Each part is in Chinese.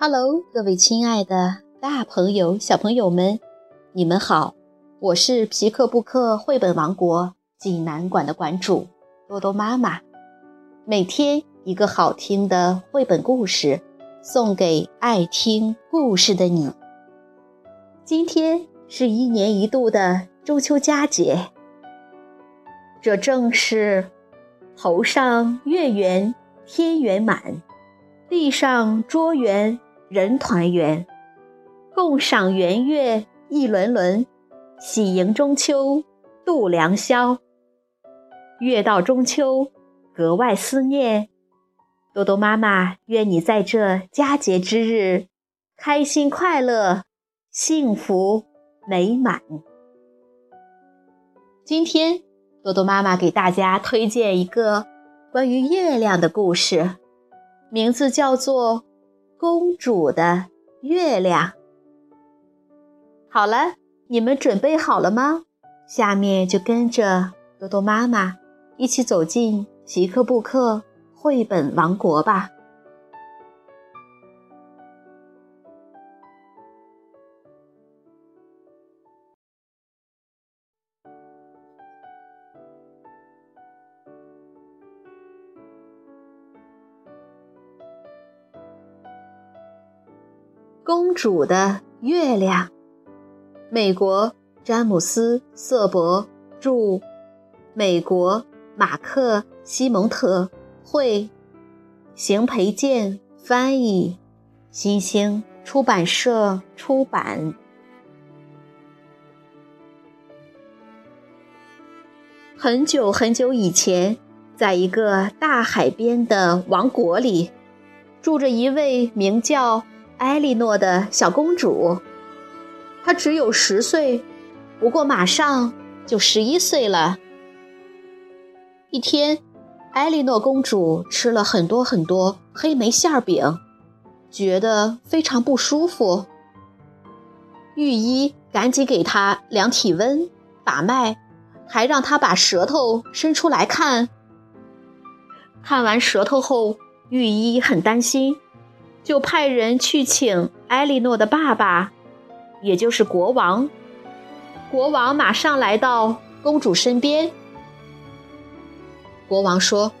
Hello，各位亲爱的大朋友、小朋友们，你们好！我是皮克布克绘本王国济南馆的馆主多多妈妈。每天一个好听的绘本故事，送给爱听故事的你。今天是一年一度的中秋佳节，这正是头上月圆天圆满。地上桌圆人团圆，共赏圆月一轮轮，喜迎中秋度良宵。月到中秋，格外思念。多多妈妈愿你在这佳节之日，开心快乐，幸福美满。今天，多多妈妈给大家推荐一个关于月亮的故事。名字叫做《公主的月亮》。好了，你们准备好了吗？下面就跟着多多妈妈一起走进奇克布克绘本王国吧。主的月亮，美国詹姆斯·瑟伯著，美国马克·西蒙特绘，邢培建翻译，新兴出版社出版。很久很久以前，在一个大海边的王国里，住着一位名叫……艾莉诺的小公主，她只有十岁，不过马上就十一岁了。一天，艾莉诺公主吃了很多很多黑莓馅饼，觉得非常不舒服。御医赶紧给她量体温、把脉，还让她把舌头伸出来看。看完舌头后，御医很担心。就派人去请埃莉诺的爸爸，也就是国王。国王马上来到公主身边。国王说：“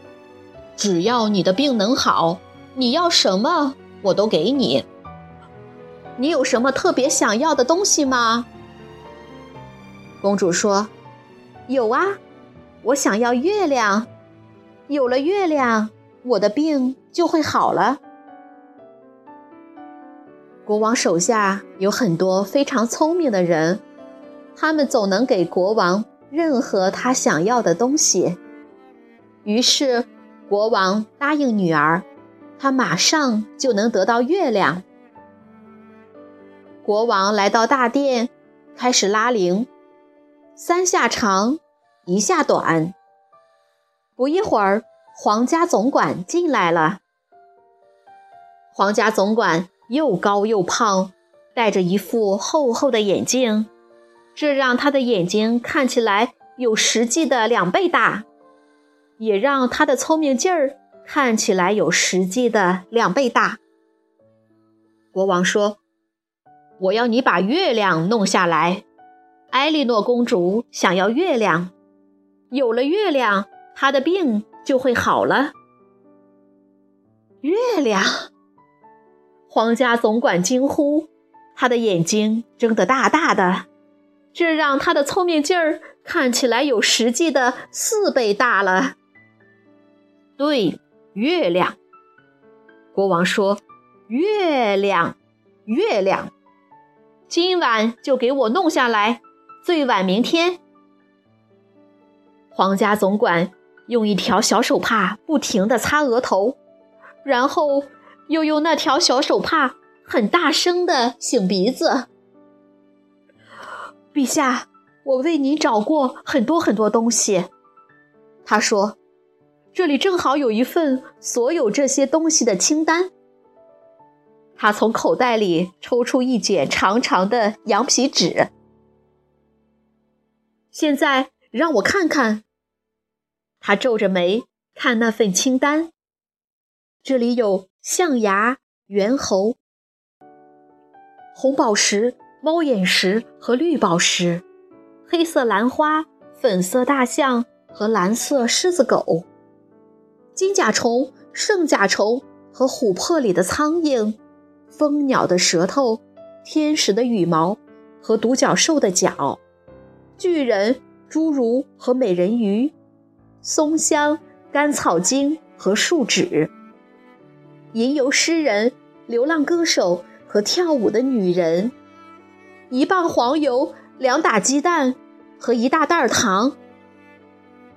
只要你的病能好，你要什么我都给你。你有什么特别想要的东西吗？”公主说：“有啊，我想要月亮。有了月亮，我的病就会好了。”国王手下有很多非常聪明的人，他们总能给国王任何他想要的东西。于是，国王答应女儿，他马上就能得到月亮。国王来到大殿，开始拉铃，三下长，一下短。不一会儿，皇家总管进来了。皇家总管。又高又胖，戴着一副厚厚的眼镜，这让他的眼睛看起来有实际的两倍大，也让他的聪明劲儿看起来有实际的两倍大。国王说：“我要你把月亮弄下来。”艾莉诺公主想要月亮，有了月亮，她的病就会好了。月亮。皇家总管惊呼，他的眼睛睁得大大的，这让他的聪明劲儿看起来有实际的四倍大了。对，月亮。国王说：“月亮，月亮，今晚就给我弄下来，最晚明天。”皇家总管用一条小手帕不停地擦额头，然后。又用那条小手帕很大声的擤鼻子。陛下，我为您找过很多很多东西。他说：“这里正好有一份所有这些东西的清单。”他从口袋里抽出一卷长长的羊皮纸。现在让我看看。他皱着眉看那份清单。这里有。象牙、猿猴、红宝石、猫眼石和绿宝石，黑色兰花、粉色大象和蓝色狮子狗，金甲虫、圣甲虫和琥珀里的苍蝇，蜂鸟的舌头，天使的羽毛和独角兽的角，巨人、侏儒和美人鱼，松香、甘草精和树脂。吟游诗人、流浪歌手和跳舞的女人，一磅黄油、两打鸡蛋和一大袋糖。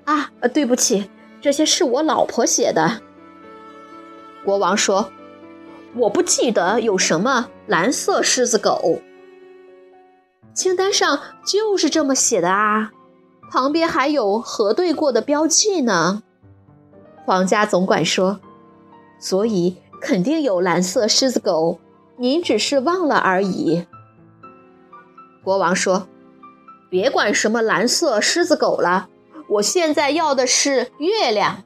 啊，对不起，这些是我老婆写的。国王说：“我不记得有什么蓝色狮子狗。”清单上就是这么写的啊，旁边还有核对过的标记呢。皇家总管说。所以肯定有蓝色狮子狗，您只是忘了而已。国王说：“别管什么蓝色狮子狗了，我现在要的是月亮。”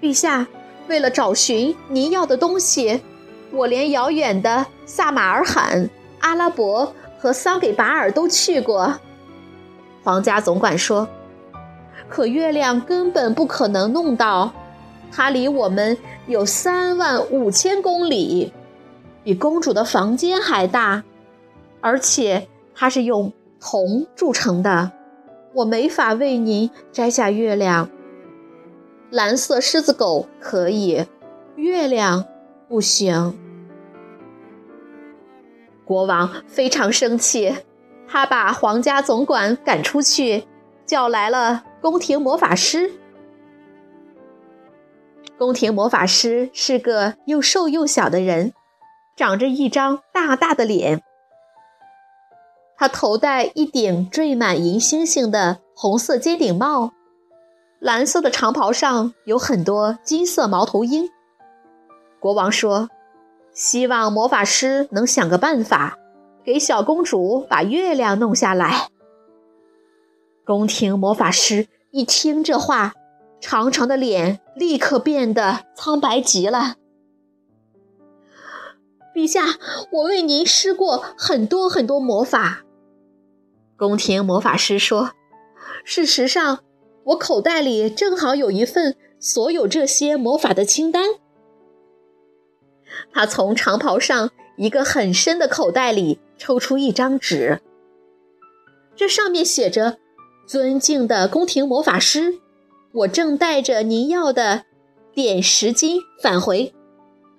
陛下，为了找寻您要的东西，我连遥远的萨马尔罕、阿拉伯和桑给巴尔都去过。皇家总管说。可月亮根本不可能弄到，它离我们有三万五千公里，比公主的房间还大，而且它是用铜铸成的，我没法为您摘下月亮。蓝色狮子狗可以，月亮不行。国王非常生气，他把皇家总管赶出去，叫来了。宫廷魔法师，宫廷魔法师是个又瘦又小的人，长着一张大大的脸。他头戴一顶缀满银星星的红色尖顶帽，蓝色的长袍上有很多金色猫头鹰。国王说：“希望魔法师能想个办法，给小公主把月亮弄下来。”宫廷魔法师一听这话，长长的脸立刻变得苍白极了。陛下，我为您施过很多很多魔法。宫廷魔法师说：“事实上，我口袋里正好有一份所有这些魔法的清单。”他从长袍上一个很深的口袋里抽出一张纸，这上面写着。尊敬的宫廷魔法师，我正带着您要的点石金返回。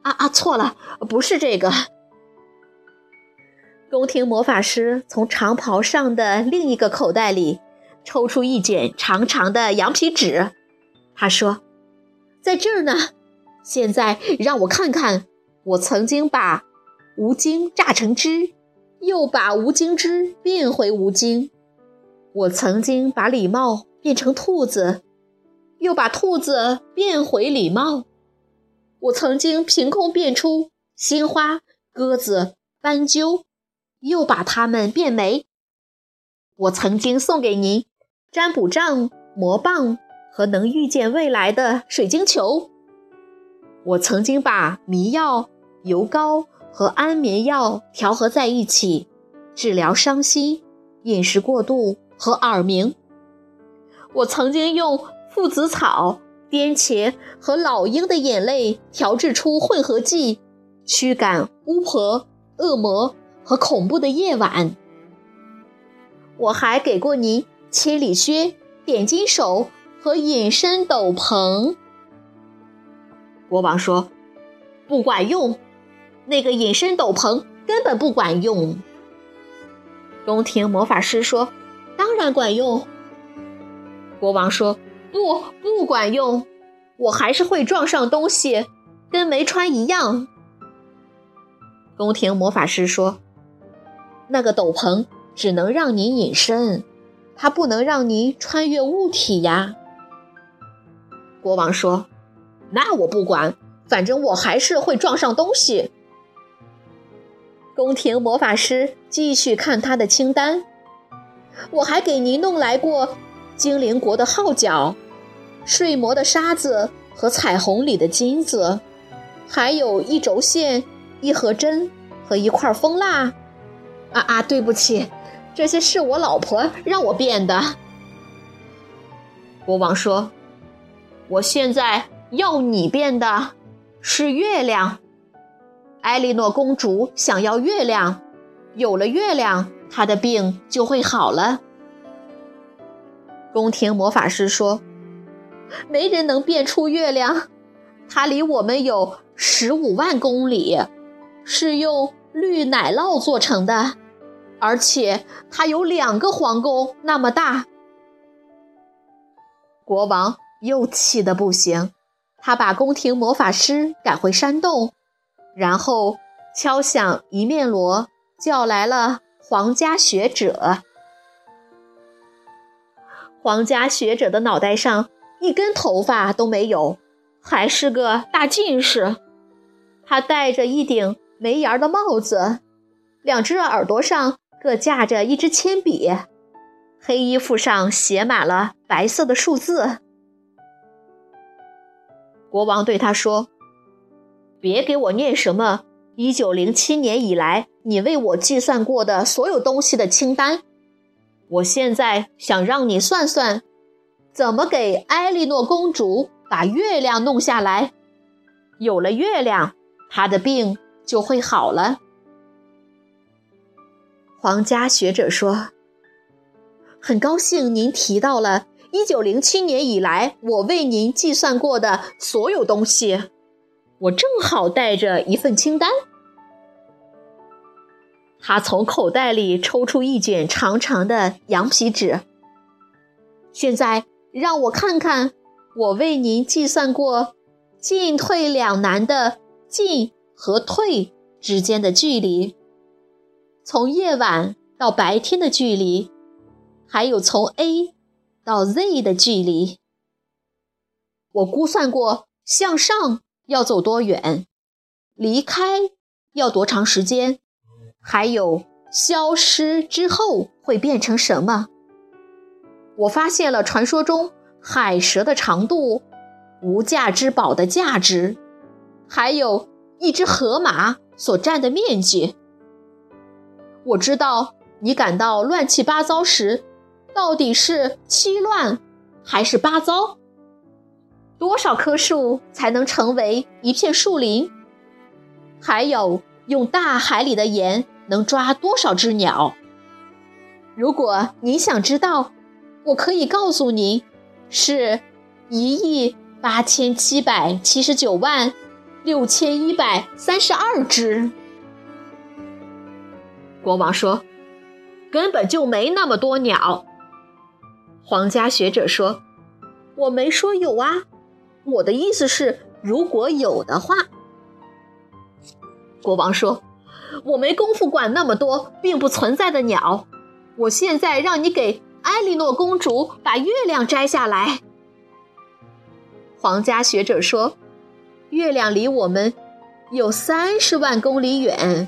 啊啊，错了，不是这个。宫廷魔法师从长袍上的另一个口袋里抽出一卷长长的羊皮纸，他说：“在这儿呢。现在让我看看，我曾经把吴京榨成汁，又把吴京汁变回吴京。”我曾经把礼貌变成兔子，又把兔子变回礼貌。我曾经凭空变出鲜花、鸽子、斑鸠，又把它们变没。我曾经送给您占卜杖、魔棒和能预见未来的水晶球。我曾经把迷药、油膏和安眠药调和在一起，治疗伤心、饮食过度。和耳鸣。我曾经用附子草、颠茄和老鹰的眼泪调制出混合剂，驱赶巫婆、恶魔和恐怖的夜晚。我还给过您千里靴、点金手和隐身斗篷。国王说：“不管用，那个隐身斗篷根本不管用。”宫廷魔法师说。当然管用，国王说：“不，不管用，我还是会撞上东西，跟没穿一样。”宫廷魔法师说：“那个斗篷只能让你隐身，它不能让你穿越物体呀。”国王说：“那我不管，反正我还是会撞上东西。”宫廷魔法师继续看他的清单。我还给您弄来过精灵国的号角、睡魔的沙子和彩虹里的金子，还有一轴线、一盒针和一块蜂蜡。啊啊，对不起，这些是我老婆让我变的。国王说：“我现在要你变的是月亮。艾莉诺公主想要月亮，有了月亮，他的病就会好了。”宫廷魔法师说：“没人能变出月亮，它离我们有十五万公里，是用绿奶酪做成的。”而且它有两个皇宫那么大。国王又气得不行，他把宫廷魔法师赶回山洞，然后敲响一面锣，叫来了皇家学者。皇家学者的脑袋上一根头发都没有，还是个大近视。他戴着一顶没檐的帽子，两只耳朵上。各架着一支铅笔，黑衣服上写满了白色的数字。国王对他说：“别给我念什么一九零七年以来你为我计算过的所有东西的清单。我现在想让你算算，怎么给埃莉诺公主把月亮弄下来。有了月亮，她的病就会好了。”皇家学者说：“很高兴您提到了1907年以来我为您计算过的所有东西。我正好带着一份清单。”他从口袋里抽出一卷长长的羊皮纸。现在让我看看，我为您计算过进退两难的进和退之间的距离。从夜晚到白天的距离，还有从 A 到 Z 的距离，我估算过向上要走多远，离开要多长时间，还有消失之后会变成什么。我发现了传说中海蛇的长度、无价之宝的价值，还有一只河马所占的面积。我知道你感到乱七八糟时，到底是七乱还是八糟？多少棵树才能成为一片树林？还有，用大海里的盐能抓多少只鸟？如果您想知道，我可以告诉您，是一亿八千七百七十九万六千一百三十二只。国王说：“根本就没那么多鸟。”皇家学者说：“我没说有啊，我的意思是，如果有的话。”国王说：“我没工夫管那么多并不存在的鸟。我现在让你给艾莉诺公主把月亮摘下来。”皇家学者说：“月亮离我们有三十万公里远。”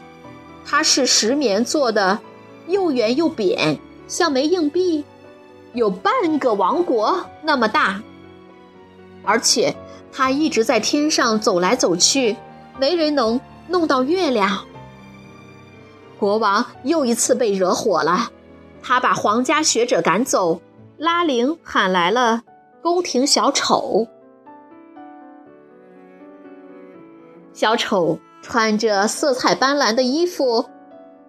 它是石棉做的，又圆又扁，像枚硬币，有半个王国那么大。而且它一直在天上走来走去，没人能弄到月亮。国王又一次被惹火了，他把皇家学者赶走，拉铃喊来了宫廷小丑。小丑。穿着色彩斑斓的衣服，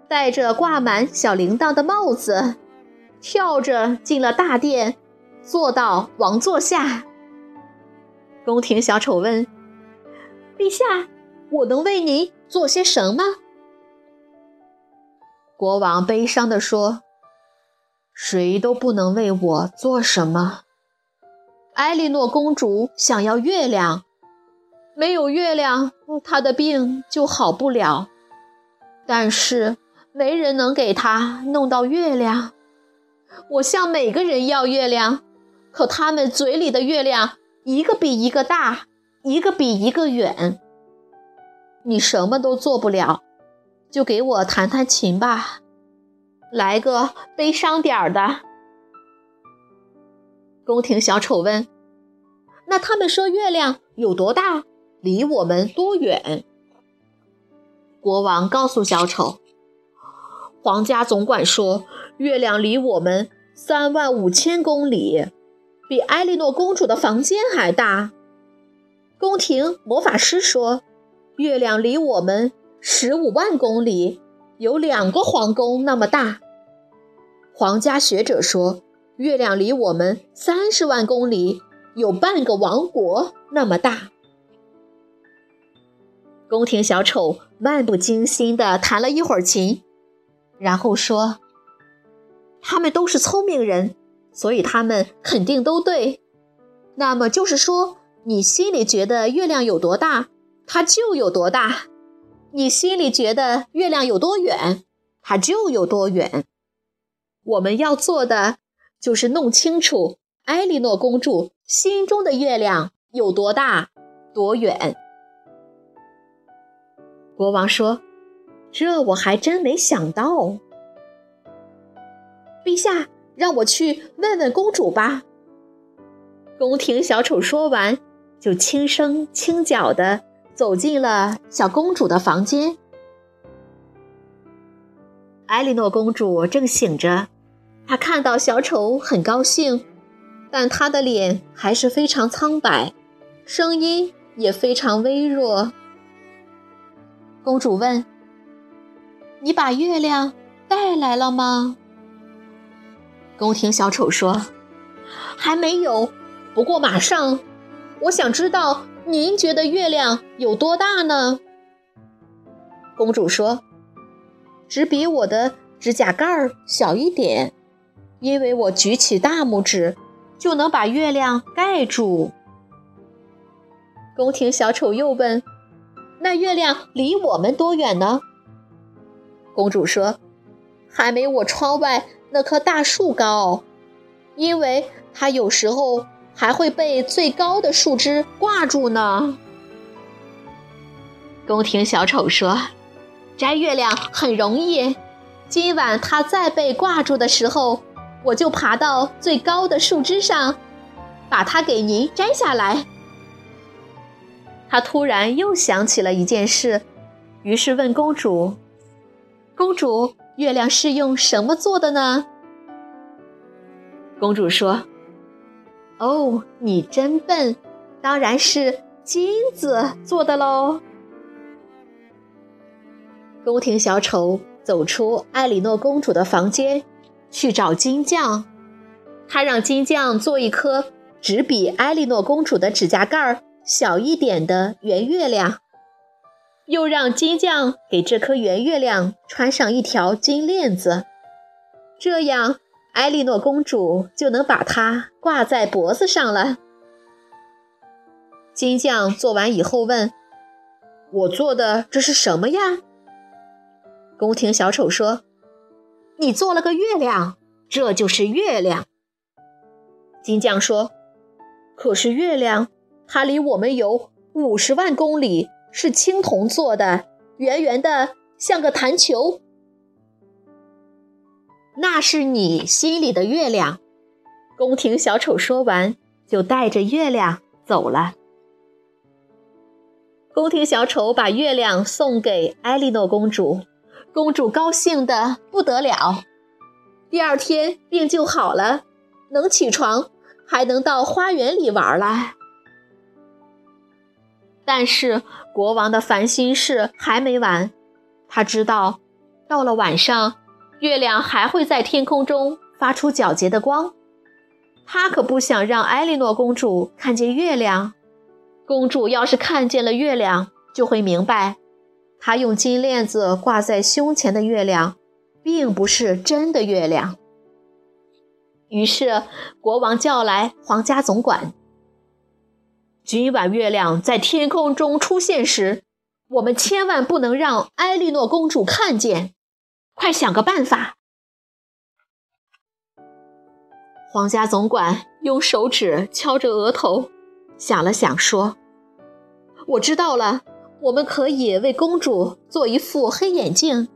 戴着挂满小铃铛的帽子，跳着进了大殿，坐到王座下。宫廷小丑问：“陛下，我能为您做些什么？”国王悲伤地说：“谁都不能为我做什么。艾莉诺公主想要月亮。”没有月亮，她的病就好不了。但是没人能给她弄到月亮。我向每个人要月亮，可他们嘴里的月亮一个比一个大，一个比一个远。你什么都做不了，就给我弹弹琴吧，来个悲伤点儿的。宫廷小丑问：“那他们说月亮有多大？”离我们多远？国王告诉小丑：“皇家总管说，月亮离我们三万五千公里，比埃莉诺公主的房间还大。宫廷魔法师说，月亮离我们十五万公里，有两个皇宫那么大。皇家学者说，月亮离我们三十万公里，有半个王国那么大。”宫廷小丑漫不经心地弹了一会儿琴，然后说：“他们都是聪明人，所以他们肯定都对。那么就是说，你心里觉得月亮有多大，它就有多大；你心里觉得月亮有多远，它就有多远。我们要做的就是弄清楚埃莉诺公主心中的月亮有多大、多远。”国王说：“这我还真没想到。”陛下，让我去问问公主吧。宫廷小丑说完，就轻声轻脚的走进了小公主的房间。艾莉诺公主正醒着，她看到小丑很高兴，但她的脸还是非常苍白，声音也非常微弱。公主问：“你把月亮带来了吗？”宫廷小丑说：“还没有，不过马上。我想知道您觉得月亮有多大呢？”公主说：“只比我的指甲盖儿小一点，因为我举起大拇指就能把月亮盖住。”宫廷小丑又问。那月亮离我们多远呢？公主说：“还没我窗外那棵大树高，因为它有时候还会被最高的树枝挂住呢。”宫廷小丑说：“摘月亮很容易，今晚它再被挂住的时候，我就爬到最高的树枝上，把它给您摘下来。”他突然又想起了一件事，于是问公主：“公主，月亮是用什么做的呢？”公主说：“哦，你真笨，当然是金子做的喽。”宫廷小丑走出艾莉诺公主的房间，去找金匠。他让金匠做一颗只比艾莉诺公主的指甲盖。小一点的圆月亮，又让金匠给这颗圆月亮穿上一条金链子，这样埃莉诺公主就能把它挂在脖子上了。金匠做完以后问：“我做的这是什么呀？”宫廷小丑说：“你做了个月亮，这就是月亮。”金匠说：“可是月亮……”它离我们有五十万公里，是青铜做的，圆圆的，像个弹球。那是你心里的月亮。宫廷小丑说完，就带着月亮走了。宫廷小丑把月亮送给艾莉诺公主，公主高兴的不得了。第二天病就好了，能起床，还能到花园里玩了。但是国王的烦心事还没完，他知道，到了晚上，月亮还会在天空中发出皎洁的光。他可不想让艾莉诺公主看见月亮。公主要是看见了月亮，就会明白，她用金链子挂在胸前的月亮，并不是真的月亮。于是，国王叫来皇家总管。今晚月亮在天空中出现时，我们千万不能让埃莉诺公主看见。快想个办法！皇家总管用手指敲着额头，想了想说：“我知道了，我们可以为公主做一副黑眼镜。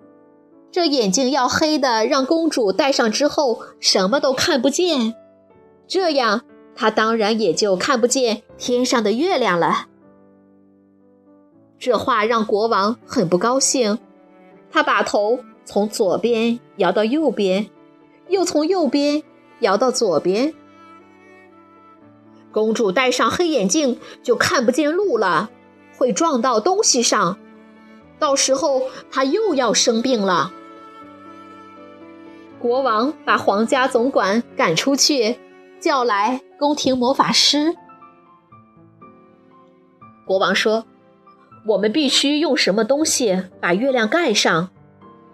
这眼镜要黑的，让公主戴上之后什么都看不见。这样。”她当然也就看不见天上的月亮了。这话让国王很不高兴，他把头从左边摇到右边，又从右边摇到左边。公主戴上黑眼镜就看不见路了，会撞到东西上，到时候她又要生病了。国王把皇家总管赶出去，叫来宫廷魔法师。国王说：“我们必须用什么东西把月亮盖上？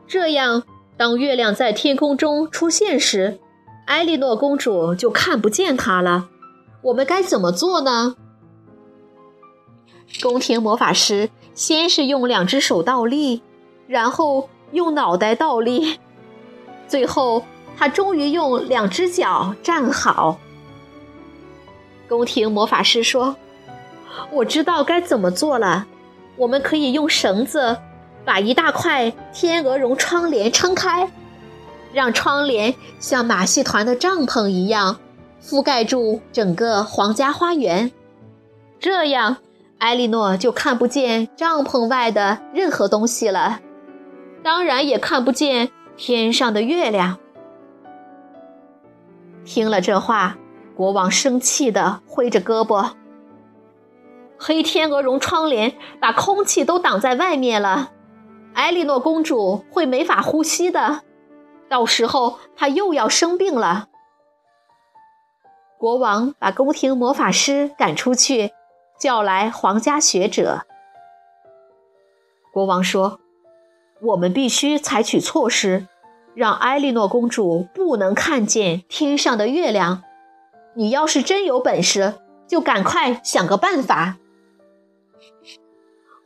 这样，当月亮在天空中出现时，艾莉诺公主就看不见它了。我们该怎么做呢？”宫廷魔法师先是用两只手倒立，然后用脑袋倒立。最后，他终于用两只脚站好。宫廷魔法师说：“我知道该怎么做了。我们可以用绳子把一大块天鹅绒窗帘撑开，让窗帘像马戏团的帐篷一样覆盖住整个皇家花园。这样，艾莉诺就看不见帐篷外的任何东西了，当然也看不见。”天上的月亮。听了这话，国王生气地挥着胳膊。黑天鹅绒窗帘把空气都挡在外面了，艾莉诺公主会没法呼吸的，到时候她又要生病了。国王把宫廷魔法师赶出去，叫来皇家学者。国王说。我们必须采取措施，让艾莉诺公主不能看见天上的月亮。你要是真有本事，就赶快想个办法。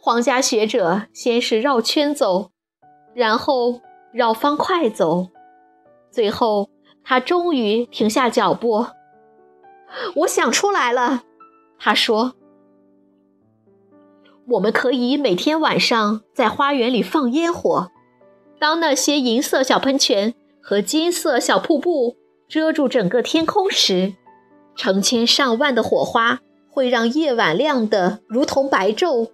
皇家学者先是绕圈走，然后绕方块走，最后他终于停下脚步。我想出来了，他说。我们可以每天晚上在花园里放烟火，当那些银色小喷泉和金色小瀑布遮住整个天空时，成千上万的火花会让夜晚亮得如同白昼。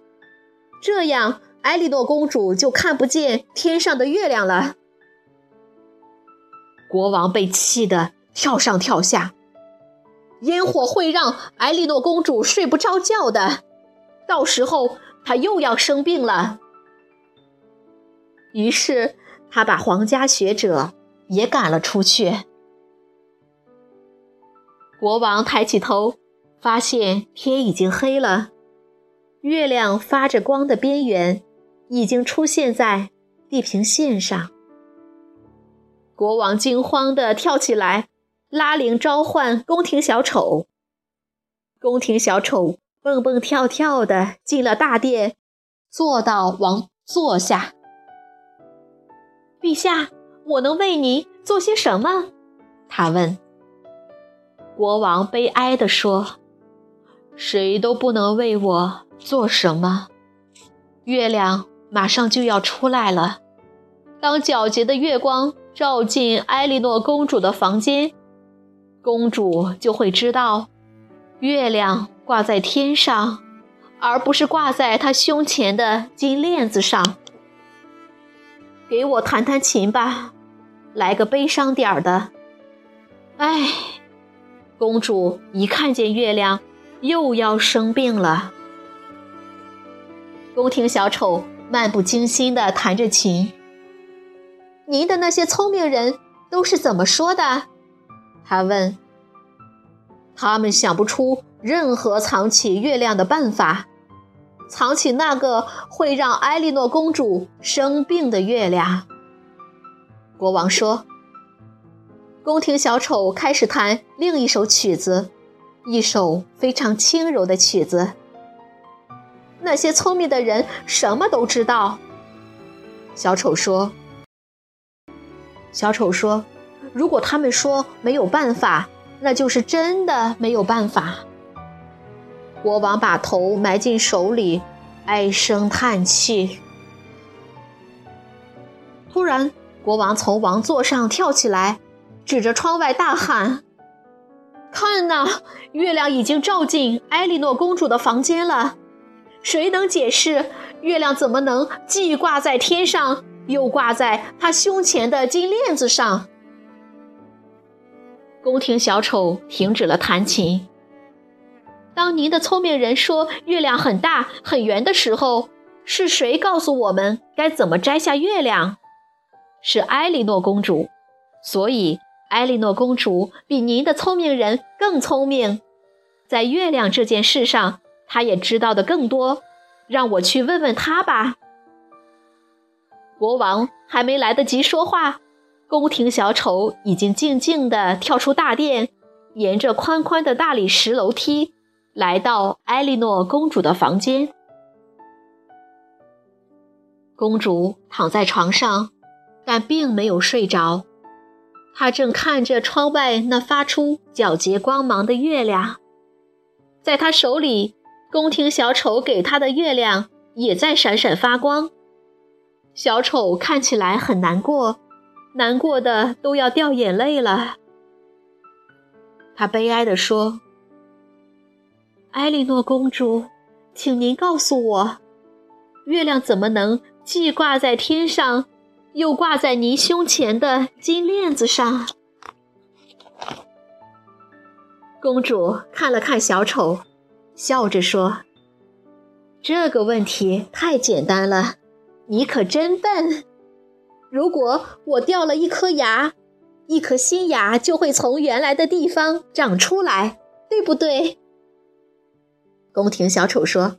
这样，艾莉诺公主就看不见天上的月亮了。国王被气得跳上跳下，烟火会让艾莉诺公主睡不着觉的。到时候她又要生病了。于是他把皇家学者也赶了出去。国王抬起头，发现天已经黑了，月亮发着光的边缘已经出现在地平线上。国王惊慌地跳起来，拉铃召唤宫廷小丑。宫廷小丑。蹦蹦跳跳的进了大殿，坐到王座下。陛下，我能为您做些什么？他问。国王悲哀地说：“谁都不能为我做什么。月亮马上就要出来了，当皎洁的月光照进埃莉诺公主的房间，公主就会知道，月亮。”挂在天上，而不是挂在她胸前的金链子上。给我弹弹琴吧，来个悲伤点儿的。唉，公主一看见月亮，又要生病了。宫廷小丑漫不经心地弹着琴。您的那些聪明人都是怎么说的？他问。他们想不出。任何藏起月亮的办法，藏起那个会让艾莉诺公主生病的月亮。国王说：“宫廷小丑开始弹另一首曲子，一首非常轻柔的曲子。那些聪明的人什么都知道。”小丑说：“小丑说，如果他们说没有办法，那就是真的没有办法。”国王把头埋进手里，唉声叹气。突然，国王从王座上跳起来，指着窗外大喊：“看呐，月亮已经照进艾莉诺公主的房间了！谁能解释月亮怎么能既挂在天上，又挂在他胸前的金链子上？宫廷小丑停止了弹琴。当您的聪明人说月亮很大很圆的时候，是谁告诉我们该怎么摘下月亮？是埃莉诺公主。所以，埃莉诺公主比您的聪明人更聪明，在月亮这件事上，他也知道的更多。让我去问问他吧。国王还没来得及说话，宫廷小丑已经静静地跳出大殿，沿着宽宽的大理石楼梯。来到埃莉诺公主的房间，公主躺在床上，但并没有睡着。她正看着窗外那发出皎洁光芒的月亮，在她手里，宫廷小丑给他的月亮也在闪闪发光。小丑看起来很难过，难过的都要掉眼泪了。他悲哀地说。埃莉诺公主，请您告诉我，月亮怎么能既挂在天上，又挂在您胸前的金链子上？公主看了看小丑，笑着说：“这个问题太简单了，你可真笨。如果我掉了一颗牙，一颗新牙就会从原来的地方长出来，对不对？”宫廷小丑说：“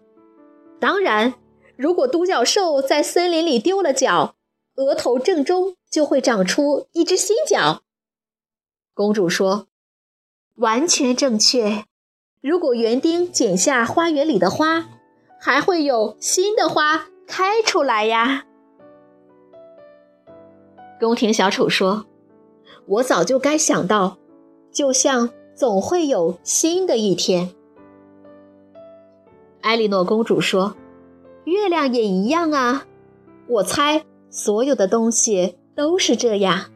当然，如果独角兽在森林里丢了角，额头正中就会长出一只新角。”公主说：“完全正确。如果园丁剪下花园里的花，还会有新的花开出来呀。”宫廷小丑说：“我早就该想到，就像总会有新的一天。”埃莉诺公主说：“月亮也一样啊，我猜所有的东西都是这样。”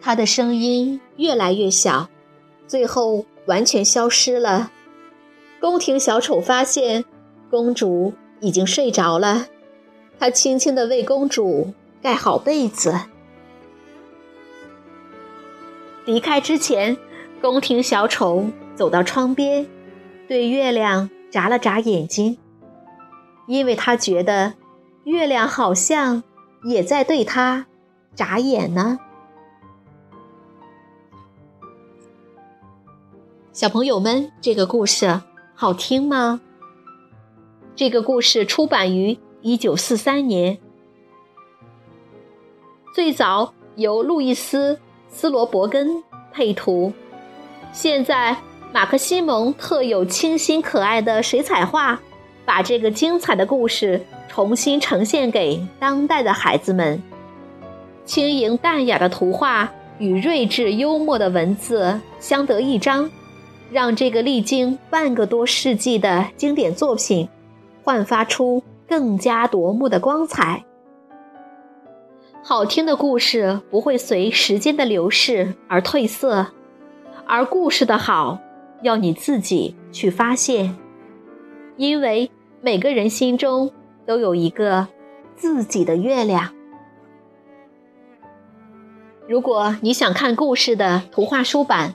她的声音越来越小，最后完全消失了。宫廷小丑发现公主已经睡着了，他轻轻地为公主盖好被子。离开之前，宫廷小丑走到窗边。对月亮眨了眨眼睛，因为他觉得月亮好像也在对他眨眼呢。小朋友们，这个故事好听吗？这个故事出版于一九四三年，最早由路易斯·斯罗伯根配图，现在。马克西蒙特有清新可爱的水彩画，把这个精彩的故事重新呈现给当代的孩子们。轻盈淡雅的图画与睿智幽默的文字相得益彰，让这个历经半个多世纪的经典作品焕发出更加夺目的光彩。好听的故事不会随时间的流逝而褪色，而故事的好。要你自己去发现，因为每个人心中都有一个自己的月亮。如果你想看故事的图画书版，